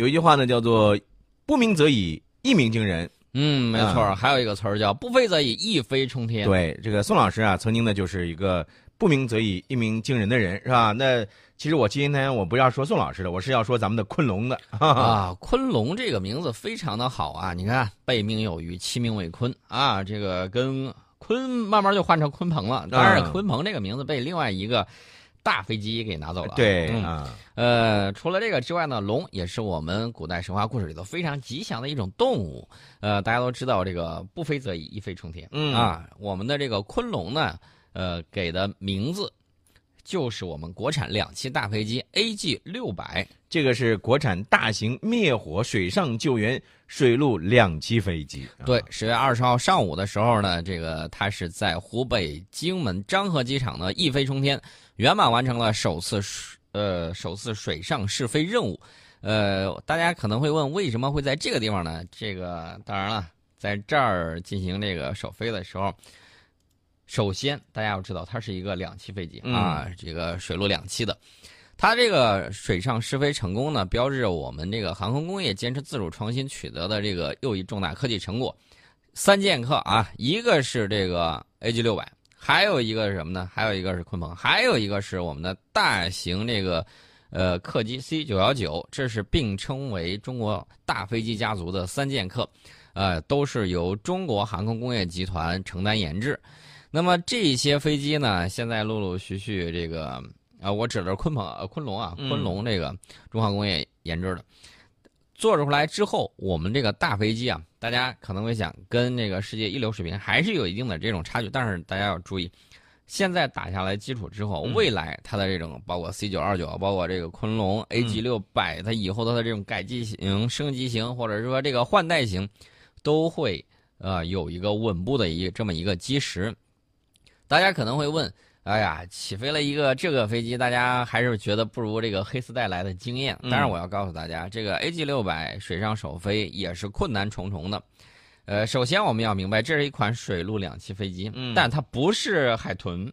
有一句话呢，叫做“不鸣则已，一鸣惊人”。嗯，没错。还有一个词儿叫“不飞则已，一飞冲天”。对，这个宋老师啊，曾经呢就是一个“不鸣则已，一鸣惊人”的人，是吧？那其实我今天我不要说宋老师的，我是要说咱们的昆龙的 啊。昆龙这个名字非常的好啊，你看背命有余，其名为鲲啊。这个跟鲲慢慢就换成鲲鹏了，当然鲲鹏这个名字被另外一个。大飞机给拿走了。对啊，呃，除了这个之外呢，龙也是我们古代神话故事里头非常吉祥的一种动物。呃，大家都知道这个不飞则已，一飞冲天。嗯啊，我们的这个昆龙呢，呃，给的名字就是我们国产两栖大飞机 AG 六百。这个是国产大型灭火水上救援水陆两栖飞机。对，十月二十号上午的时候呢，这个它是在湖北荆门漳河机场呢一飞冲天，圆满完成了首次呃首次水上试飞任务。呃，大家可能会问，为什么会在这个地方呢？这个当然了，在这儿进行这个首飞的时候，首先大家要知道，它是一个两栖飞机啊，这个水陆两栖的。它这个水上试飞成功呢，标志着我们这个航空工业坚持自主创新取得的这个又一重大科技成果。三剑客啊，一个是这个 AG 六百，还有一个是什么呢？还有一个是鲲鹏，还有一个是我们的大型这个呃客机 C 九幺九，这是并称为中国大飞机家族的三剑客，呃，都是由中国航空工业集团承担研制。那么这些飞机呢，现在陆陆续续这个。啊，我指的是鲲鹏，呃，昆龙啊，昆龙这个中航工业研制的，做出来之后，我们这个大飞机啊，大家可能会想，跟这个世界一流水平还是有一定的这种差距。但是大家要注意，现在打下来基础之后，未来它的这种包括 C 九二九，包括这个昆龙 AG 六百，它以后它的这种改进型、升级型，或者是说这个换代型，都会呃有一个稳步的一这么一个基石。大家可能会问。哎呀，起飞了一个这个飞机，大家还是觉得不如这个黑丝带来的惊艳。当然，我要告诉大家，这个 AG 六百水上首飞也是困难重重的。呃，首先我们要明白，这是一款水陆两栖飞机，但它不是海豚。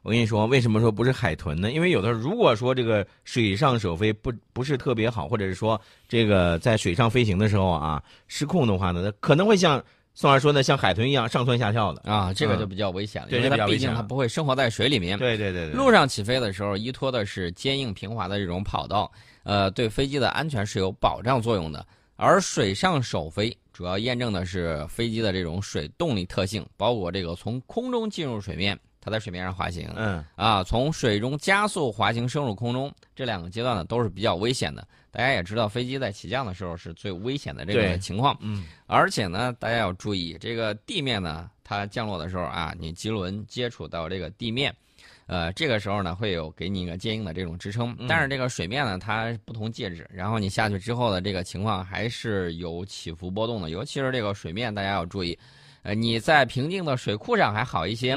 我跟你说，为什么说不是海豚呢？因为有的如果说这个水上首飞不不是特别好，或者是说这个在水上飞行的时候啊失控的话呢，可能会像。宋老师说呢，像海豚一样上蹿下跳的啊，这个就比较危险了，因为它毕竟它不会生活在水里面。对对对对。路上起飞的时候，依托的是坚硬平滑的这种跑道，呃，对飞机的安全是有保障作用的。而水上首飞主要验证的是飞机的这种水动力特性，包括这个从空中进入水面，它在水面上滑行，嗯，啊，从水中加速滑行升入空中，这两个阶段呢都是比较危险的。大家也知道，飞机在起降的时候是最危险的这个情况。嗯，而且呢，大家要注意，这个地面呢，它降落的时候啊，你机轮接触到这个地面，呃，这个时候呢，会有给你一个坚硬的这种支撑。但是这个水面呢，它不同介质，然后你下去之后的这个情况还是有起伏波动的。尤其是这个水面，大家要注意，呃，你在平静的水库上还好一些，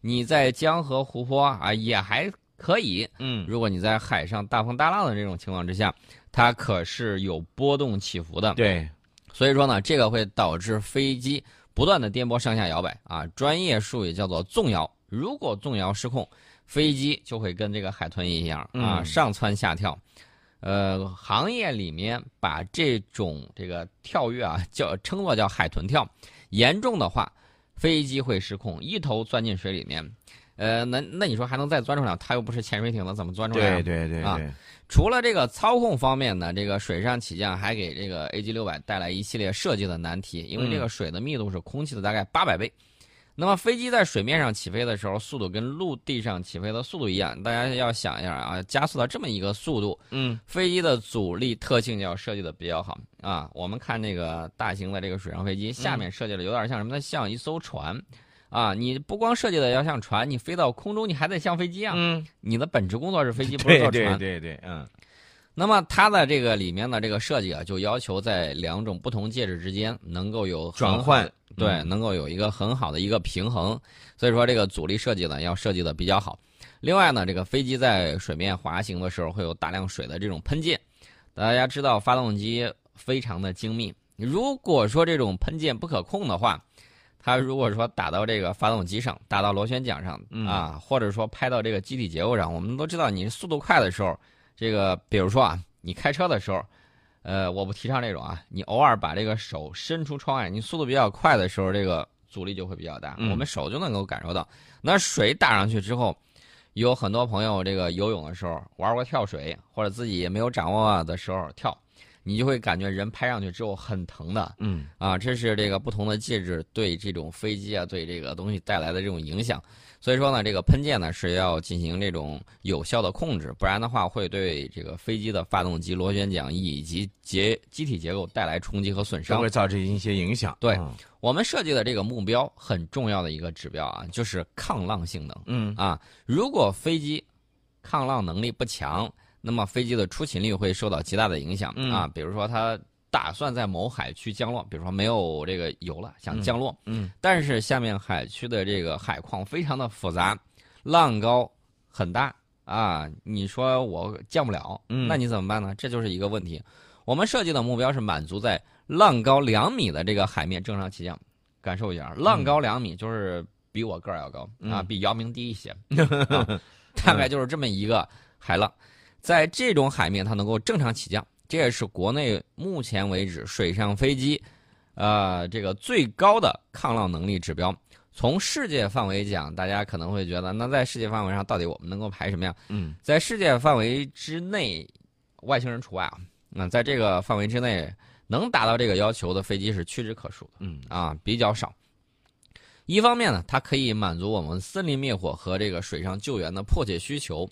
你在江河湖泊啊也还可以。嗯，如果你在海上大风大浪的这种情况之下。它可是有波动起伏的，对，所以说呢，这个会导致飞机不断的颠簸上下摇摆啊，专业术语叫做纵摇。如果纵摇失控，飞机就会跟这个海豚一样啊，上蹿下跳。呃，行业里面把这种这个跳跃啊叫称作叫海豚跳，严重的话，飞机会失控，一头钻进水里面。呃，那那你说还能再钻出来？它又不是潜水艇了，怎么钻出来？对对对啊！除了这个操控方面呢，这个水上起降还给这个 AG 六百带来一系列设计的难题，因为这个水的密度是空气的大概八百倍。那么飞机在水面上起飞的时候，速度跟陆地上起飞的速度一样，大家要想一下啊，加速到这么一个速度，嗯，飞机的阻力特性要设计的比较好啊。我们看那个大型的这个水上飞机，下面设计的有点像什么呢？像一艘船。啊，你不光设计的要像船，你飞到空中，你还得像飞机啊。嗯，你的本职工作是飞机，不是坐船。对对对，嗯。那么它的这个里面的这个设计啊，就要求在两种不同介质之间能够有转换，对，能够有一个很好的一个平衡。所以说这个阻力设计呢，要设计的比较好。另外呢，这个飞机在水面滑行的时候会有大量水的这种喷溅。大家知道，发动机非常的精密，如果说这种喷溅不可控的话。它如果说打到这个发动机上，打到螺旋桨上啊，或者说拍到这个机体结构上，我们都知道，你速度快的时候，这个比如说啊，你开车的时候，呃，我不提倡这种啊，你偶尔把这个手伸出窗外，你速度比较快的时候，这个阻力就会比较大，嗯我们手就能够感受到。那水打上去之后，有很多朋友这个游泳的时候玩过跳水，或者自己也没有掌握的时候跳，你就会感觉人拍上去之后很疼的。嗯啊，这是这个不同的介质对这种飞机啊，对这个东西带来的这种影响。所以说呢，这个喷溅呢是要进行这种有效的控制，不然的话会对这个飞机的发动机、螺旋桨以及结机体结构带来冲击和损伤都会。造成一些影响。对嗯我们设计的这个目标很重要的一个指标啊，就是抗浪性能嗯啊。如果飞机抗浪能力不强，那么飞机的出勤率会受到极大的影响嗯。啊。比如说它打算在某海区降落，比如说没有这个油了，想降落，嗯但是下面海区的这个海况非常的复杂，浪高很大啊，你说我降不了，嗯。那你怎么办呢？这就是一个问题。我们设计的目标是满足在浪高两米的这个海面正常起降，感受一下，浪高两米就是比我个儿要高、啊，嗯。比姚明低一些，啊大概就是这么一个海浪，在这种海面它能够正常起降，这也是国内目前为止水上飞机，呃，这个最高的抗浪能力指标。从世界范围讲，大家可能会觉得，那在世界范围上，到底我们能够排什么呀？嗯在世界范围之内，外星人除外啊。那在这个范围之内，能达到这个要求的飞机是屈指可数的嗯啊，比较少。一方面呢，它可以满足我们森林灭火和这个水上救援的迫切需求。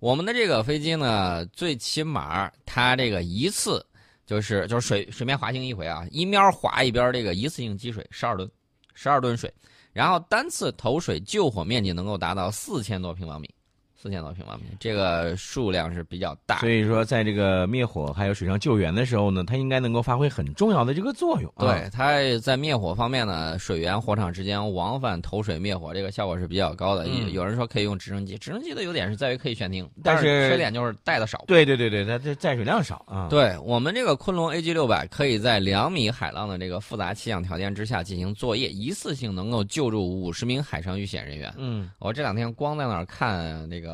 我们的这个飞机呢，最起码它这个一次就是就是水水面滑行一回啊，一面滑一边这个一次性积水十二吨，十二吨水，然后单次投水救火面积能够达到四千多平方米，四千多平方米，这个数量是比较大所。以说，在这个灭火还有水上救援的时候呢，它应该能够发挥很重要的这个作用。啊，对，它在灭火方面呢，水源火场之间往返投水灭火，这个效果是比较高的。有、嗯有人说可以用直升机，直升机的优点是在于可以悬停，但但是缺点就是带的少。对对对对，它这载水量少啊。对我们这个昆仑 AG 六百，可以在两米海浪的这个复杂气象条件之下进行作业，一次性能够救助五十名海上遇险人员。嗯我这两天光在那儿看那个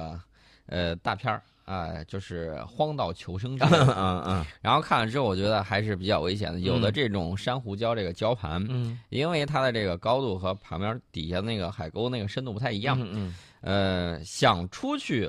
呃大片儿啊、就是《荒岛求生》之类嗯的，嗯嗯然后看了之后，我觉得还是比较危险的。有的嗯这种珊瑚礁这个礁盘，嗯因为它的这个高度和旁边底下那个海沟那个深度不太一样，嗯呃，想出去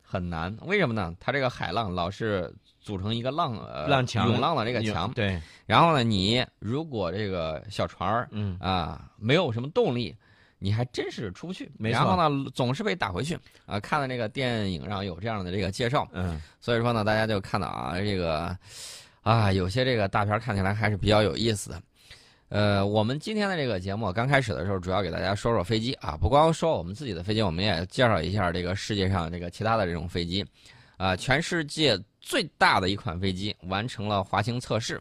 很难。为什么呢？它这个海浪老是组成一个浪呃浪墙涌浪的这嗯，个墙，对，然后呢，你如果这个小船儿嗯啊没有什么动力。你还真是出不去，没错然后呢，总是被打回去啊！看了这个电影上有这样的这个介绍，嗯所以说呢，大家就看到啊，这个啊，有些这个大片看起来还是比较有意思的。呃，我们今天的这个节目刚开始的时候，主要给大家说说飞机啊，不光说我们自己的飞机，我们也介绍一下这个世界上这个其他的这种飞机。啊，全世界最大的一款飞机完成了滑行测试，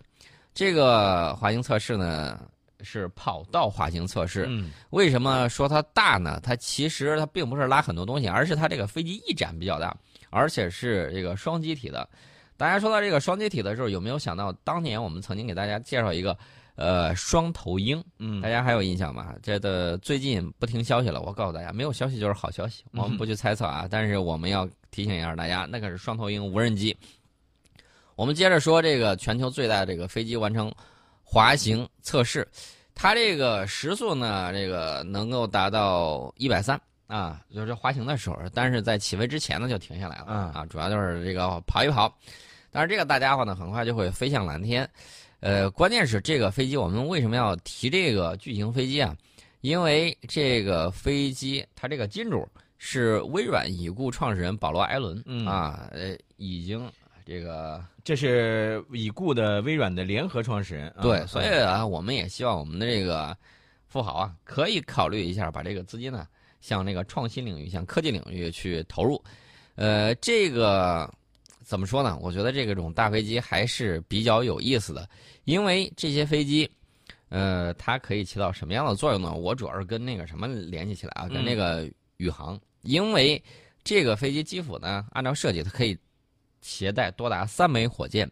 这个滑行测试呢是跑道滑行测试。嗯为什么说它大呢？它其实它并不是拉很多东西，而是它这个飞机翼展比较大，而且是这个双机体的。大家说到这个双机体的时候，有没有想到当年我们曾经给大家介绍一个呃双头鹰？嗯大家还有印象吗？这的最近不听消息了，我告诉大家，没有消息就是好消息，我们不去猜测啊。但是我们要提醒一下大家，那可是双头鹰无人机。我们接着说这个全球最大的这个飞机完成滑行测试，它这个时速呢，这个能够达到一百三啊，就是滑行的时候，但是在起飞之前呢就停下来了嗯啊，主要就是这个跑一跑。但是这个大家伙呢，很快就会飞向蓝天。呃，关键是这个飞机，我们为什么要提这个巨型飞机啊？因为这个飞机它这个金主是微软已故创始人保罗·艾伦、嗯啊，呃，已经这个这是已故的微软的联合创始人。啊对，所以啊，我们也希望我们的这个富豪啊，可以考虑一下把这个资金呢，向那个创新领域、向科技领域去投入。呃，这个怎么说呢？我觉得这个种大飞机还是比较有意思的，因为这些飞机，呃，它可以起到什么样的作用呢？我主要是跟那个什么联系起来啊，跟嗯那个宇航，因为这个飞机基辅呢，按照设计，它可以携带多达三枚火箭。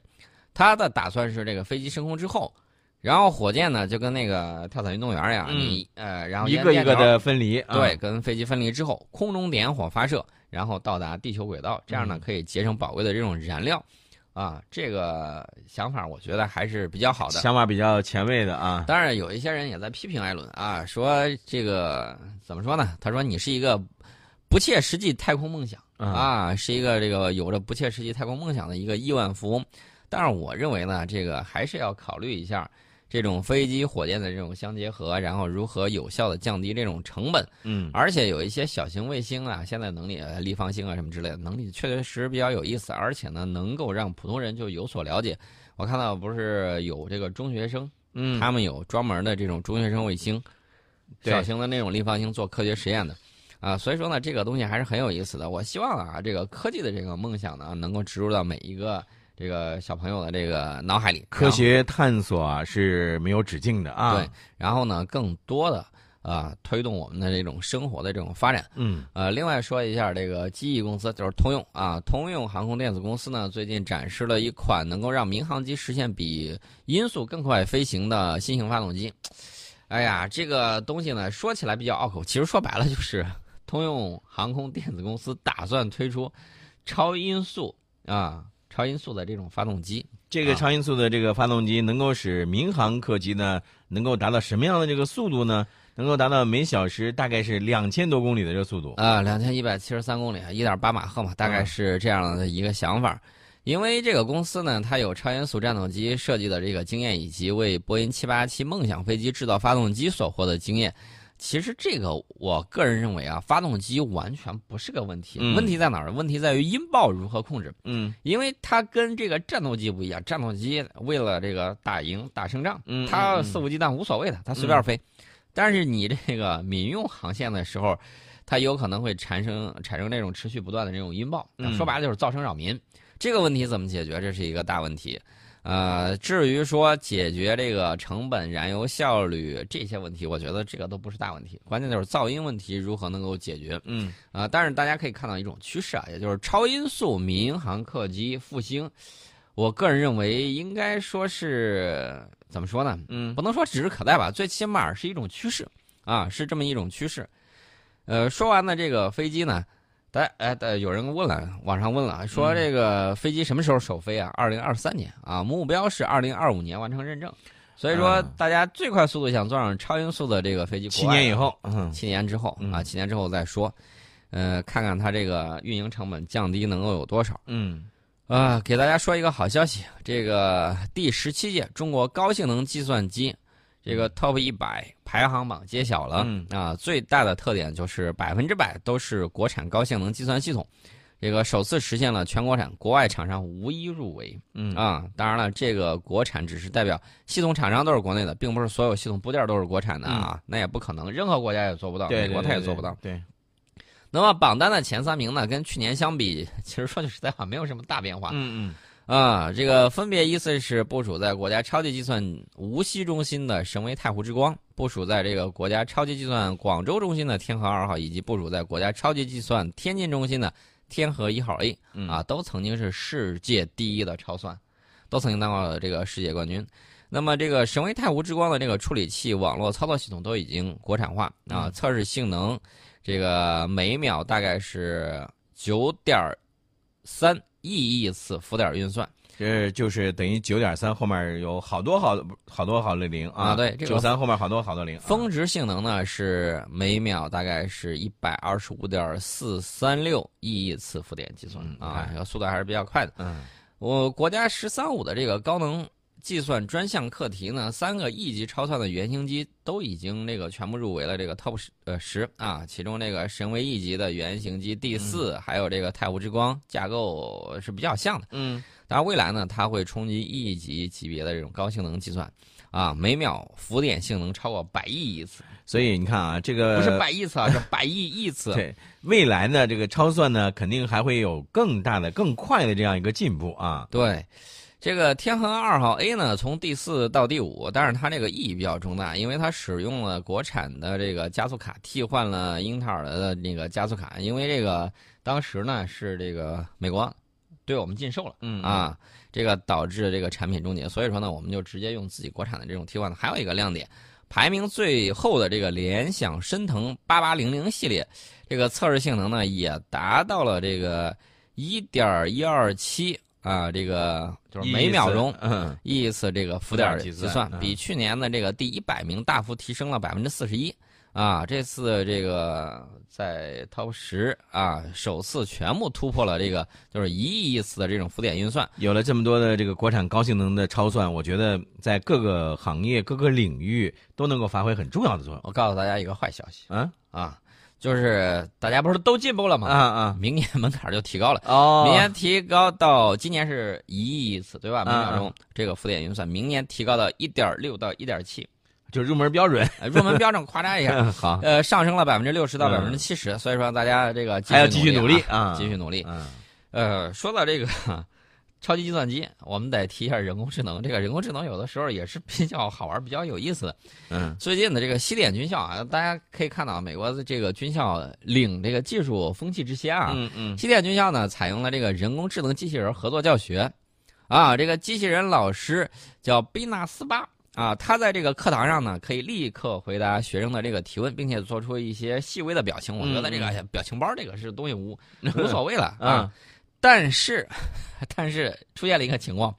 他的打算是这个飞机升空之后，然后火箭呢就跟那个跳伞运动员一样，嗯你呃，然后一个一个的分离。啊对，，跟飞机分离之后，空中点火发射，然后到达地球轨道，这样呢嗯可以节省宝贵的这种燃料。啊，这个想法我觉得还是比较好的。想法比较前卫的啊。当然，有一些人也在批评艾伦啊，说这个怎么说呢？他说你是一个不切实际太空梦想啊，是一个这个有着不切实际太空梦想的一个亿万富翁。但是我认为呢，这个还是要考虑一下。这种飞机、火箭的这种相结合，然后如何有效的降低这种成本？嗯，而且有一些小型卫星啊，现在能力立方星啊什么之类的能力，确确实实比较有意思，而且呢，能够让普通人就有所了解。我看到不是有这个中学生，嗯，他们有专门的这种中学生卫星，小型的那种立方星做科学实验的，啊，所以说呢，这个东西还是很有意思的。我希望啊，这个科技的这个梦想呢，能够植入到每一个。这个小朋友的这个脑海里，科学探索啊是没有止境的啊。对，然后呢，更多的啊，推动我们的这种生活的这种发展。嗯。呃，另外说一下这个机翼公司，就是通用啊，通用航空电子公司呢，最近展示了一款能够让民航机实现比音速更快飞行的新型发动机。哎呀，这个东西呢，说起来比较拗口，其实说白了就是通用航空电子公司打算推出超音速啊。超音速的这种发动机，这个超音速的这个发动机能够使民航客机呢，能够达到什么样的这个速度呢？能够达到每小时大概是两千多公里的这个速度啊，两千一百七十三公里，一点八马赫嘛，大概是这样的一个想法。因为这个公司呢，它有超音速战斗机设计的这个经验，以及为波音七八七梦想飞机制造发动机所获得经验。其实这个，我个人认为啊，发动机完全不是个问题。问题在哪儿？问题在于音爆如何控制。嗯，因为它跟这个战斗机不一样，战斗机为了这个打赢打胜仗，它肆无忌惮无所谓的，它随便飞。但是你这个民用航线的时候，它有可能会产生产生这种持续不断的这种音爆。说白了就是噪声扰民。这个问题怎么解决？这是一个大问题。呃，至于说解决这个成本、燃油效率这些问题，我觉得这个都不是大问题，关键就是噪音问题如何能够解决。嗯，啊，但是大家可以看到一种趋势啊，也就是超音速民航客机复兴。我个人认为，应该说是怎么说呢？嗯，不能说指日可待吧，最起码是一种趋势啊，是这么一种趋势。呃，说完了这个飞机呢。大家哎，有人问了，网上问了，说这个飞机什么时候首飞啊？二零二三年啊，目标是二零二五年完成认证。所以说，大家最快速度想坐上超音速的这个飞机，七年以后，七年之后啊，七年之后再说。呃，看看它这个运营成本降低能够有多少。嗯，啊，给大家说一个好消息，这个第十七届中国高性能计算机。这个 Top 一百排行榜揭晓了啊！最大的特点就是百分之百都是国产高性能计算系统，这个首次实现了全国产，国外厂商无一入围。嗯啊，当然了，这个国产只是代表系统厂商都是国内的，并不是所有系统部件都是国产的啊，那也不可能，任何国家也做不到，美国他也做不到。对。那么榜单的前三名呢，跟去年相比，其实说句实在话，没有什么大变化。嗯嗯。啊，这个分别依次是部署在国家超级计算无锡中心的神威太湖之光，部署在这个国家超级计算广州中心的天河二号，以及部署在国家超级计算天津中心的天河一号 A，啊，都曾经是世界第一的超算，都曾经当过这个世界冠军。那么这个神威太湖之光的这个处理器、网络操作系统都已经国产化啊，测试性能，这个每秒大概是九点三。亿亿次浮点运算，这就是等于九点三后面有好多好好多好多零啊！对，九三后面好多好多零。峰值性能呢是每秒大概是一百二十五点四三六亿亿次浮点计算啊，这个速度还是比较快的。嗯，我国家“十三五”的这个高能。计算专项课题呢，三个亿级超算的原型机都已经那个全部入围了这个 TOP 十呃十啊，其中这个神威一级的原型机第四，还有这个太湖之光架构是比较像的。嗯，当然未来呢，它会冲击亿级级别的这种高性能计算，啊，每秒浮点性能超过百亿亿次。所以你看啊，这个不是百亿次啊，是百亿亿次。对，未来呢，这个超算呢，肯定还会有更大的、更快的这样一个进步啊。对。这个天河二号 A 呢，从第四到第五，但是它这个意义比较重大，因为它使用了国产的这个加速卡，替换了英特尔的那个加速卡，因为这个当时呢是这个美国对我们禁售了，嗯啊，这个导致这个产品终结，所以说呢，我们就直接用自己国产的这种替换的。还有一个亮点，排名最后的这个联想深腾八八零零系列，这个测试性能呢也达到了这个一点一二七。啊，这个就是每秒钟嗯一次这个浮点计计算，嗯比去年的这个第一百名大幅提升了百分之四十一。啊，这次这个在 Top 十啊，首次全部突破了这个就是一亿亿次的这种浮点运算。有了这么多的这个国产高性能的超算，我觉得在各个行业、各个领域都能够发挥很重要的作用。我告诉大家一个坏消息啊啊，就是大家不是都进步了吗？啊啊。明年门槛就提高了。哦。明年提高到今年是一亿一次，对吧？每啊。秒钟。这个浮点运算，明年提高到一点六到一点七，就入门标准。呃 入门标准夸张一下，好，呃，上升了百分之六十到百嗯分之七十，所以说大家这个还要继续努力啊，啊，继续努力。嗯。呃，说到这个超级计算机，我们得提一下人工智能。这个人工智能有的时候也是比较好玩、比较有意思的。嗯最近的这个西点军校啊，大家可以看到美国的这个军校领这个技术风气之先啊。嗯嗯西点军校呢，采用了这个人工智能机器人合作教学，啊，这个机器人老师叫贝纳斯巴啊，他在这个课堂上呢，可以立刻回答学生的这个提问，并且做出一些细微的表情。我觉得这个表情包这个是东西无 无所谓了啊啊，但是 但是出现了一个情况，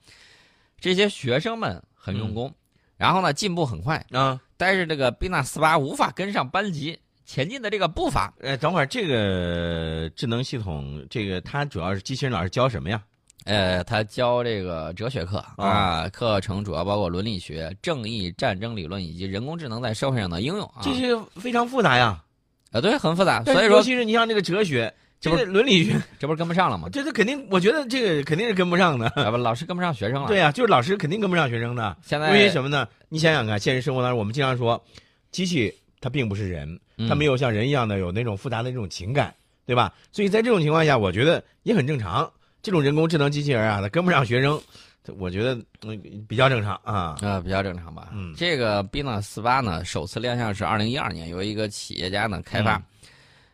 这些学生们很用功，然后呢进步很快，啊，但是这个贝纳斯巴无法跟上班级前进的这个步伐。呃，等会儿这个智能系统，这个它主要是机器人老师教什么呀？呃，他教这个哲学课啊，课程主要包括伦理学、正义、战争理论以及人工智能在社会上的应用啊。这些非常复杂呀。啊，对，很复杂，所以说尤其是你像这个哲学，这不这个伦理学，这不是跟不上了吗？这这肯定，我觉得这个肯定是跟不上的。啊不，老师跟不上学生了。对，呀、就是老师肯定跟不上学生的。现在因为什么呢？你想想看，现实生活当中，我们经常说，机器它并不是人，它没有有像人一样的有那种复杂的那种情感，对吧？所以在这种情况下，我觉得也很正常。这种人工智能机器人啊，它跟不上学生，这我觉得嗯比较正常啊。啊，比较正常吧。嗯这个 b a 四八呢，首次亮相是二零一二年，由一个企业家呢开发。嗯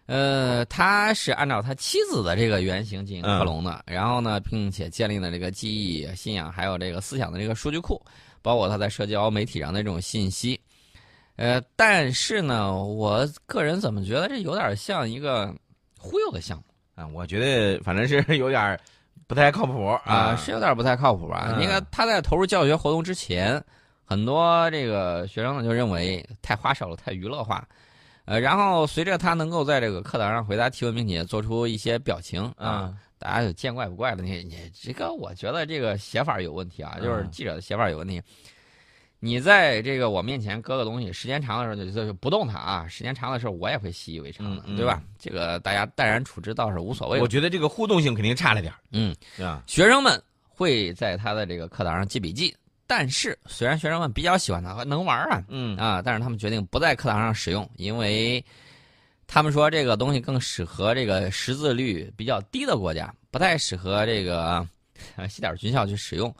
呃，他是按照他妻子的这个原型进行克隆的，嗯然后呢，并且建立了这个记忆、信仰还有这个思想的这个数据库，包括他在社交媒体上的这种信息。呃，但是呢，我个人怎么觉得这有点像一个忽悠的项目啊，我觉得反正是有点不太靠谱啊，是有点不太靠谱吧？嗯你看他在投入教学活动之前，很多这个学生呢就认为太花哨了，太娱乐化。呃，然后随着他能够在这个课堂上回答提问，并且做出一些表情啊，啊。大家就见怪不怪了。你你这个，我觉得这个写法有问题啊，就是嗯记者的写法有问题。你在这个我面前搁个东西，时间长的时候就就就不动它啊，时间长的时候我也会习以为常的，对吧？这个大家淡然处之倒是无所谓。我觉得这个互动性肯定差了点，嗯，对吧？学生们会在他的这个课堂上记笔记，但是虽然学生们比较喜欢它，能玩啊嗯啊，但是他们决定不在课堂上使用，因为他们说这个东西更适合这个识字率比较低的国家，不太适合这个呃 西点军校去使用，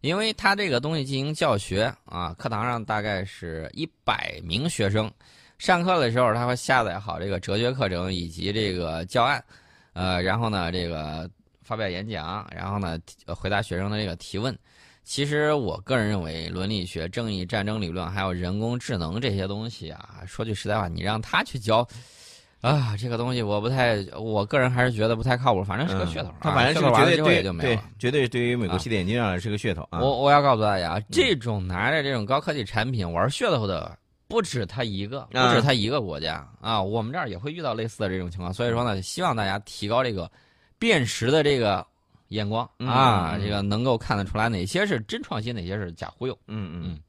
因为它这个东西进行教学啊，课堂上大概是一百名学生，上课的时候他会下载好这个哲学课程以及这个教案，呃，然后呢这个发表演讲，然后呢呃回答学生的这个提问。其实我个人认为，伦理学、正义、战争理论，还有人工智能这些东西啊，说句实在话，你让他去教，啊，这个东西我不太，我个人还是觉得不太靠谱，反正是个噱头。啊它反正是噱头完了绝对对对就没有了。，绝对对于美国啊西点军上来是个噱头啊。我我要告诉大家，这种拿着这种高科技产品玩噱头的不止他一个，不啊止他一个国家啊，我们这儿也会遇到类似的这种情况。所以说呢，希望大家提高这个辨识的这个眼光嗯啊，这个能够看得出来哪些是真创新，哪些是假忽悠。嗯嗯。嗯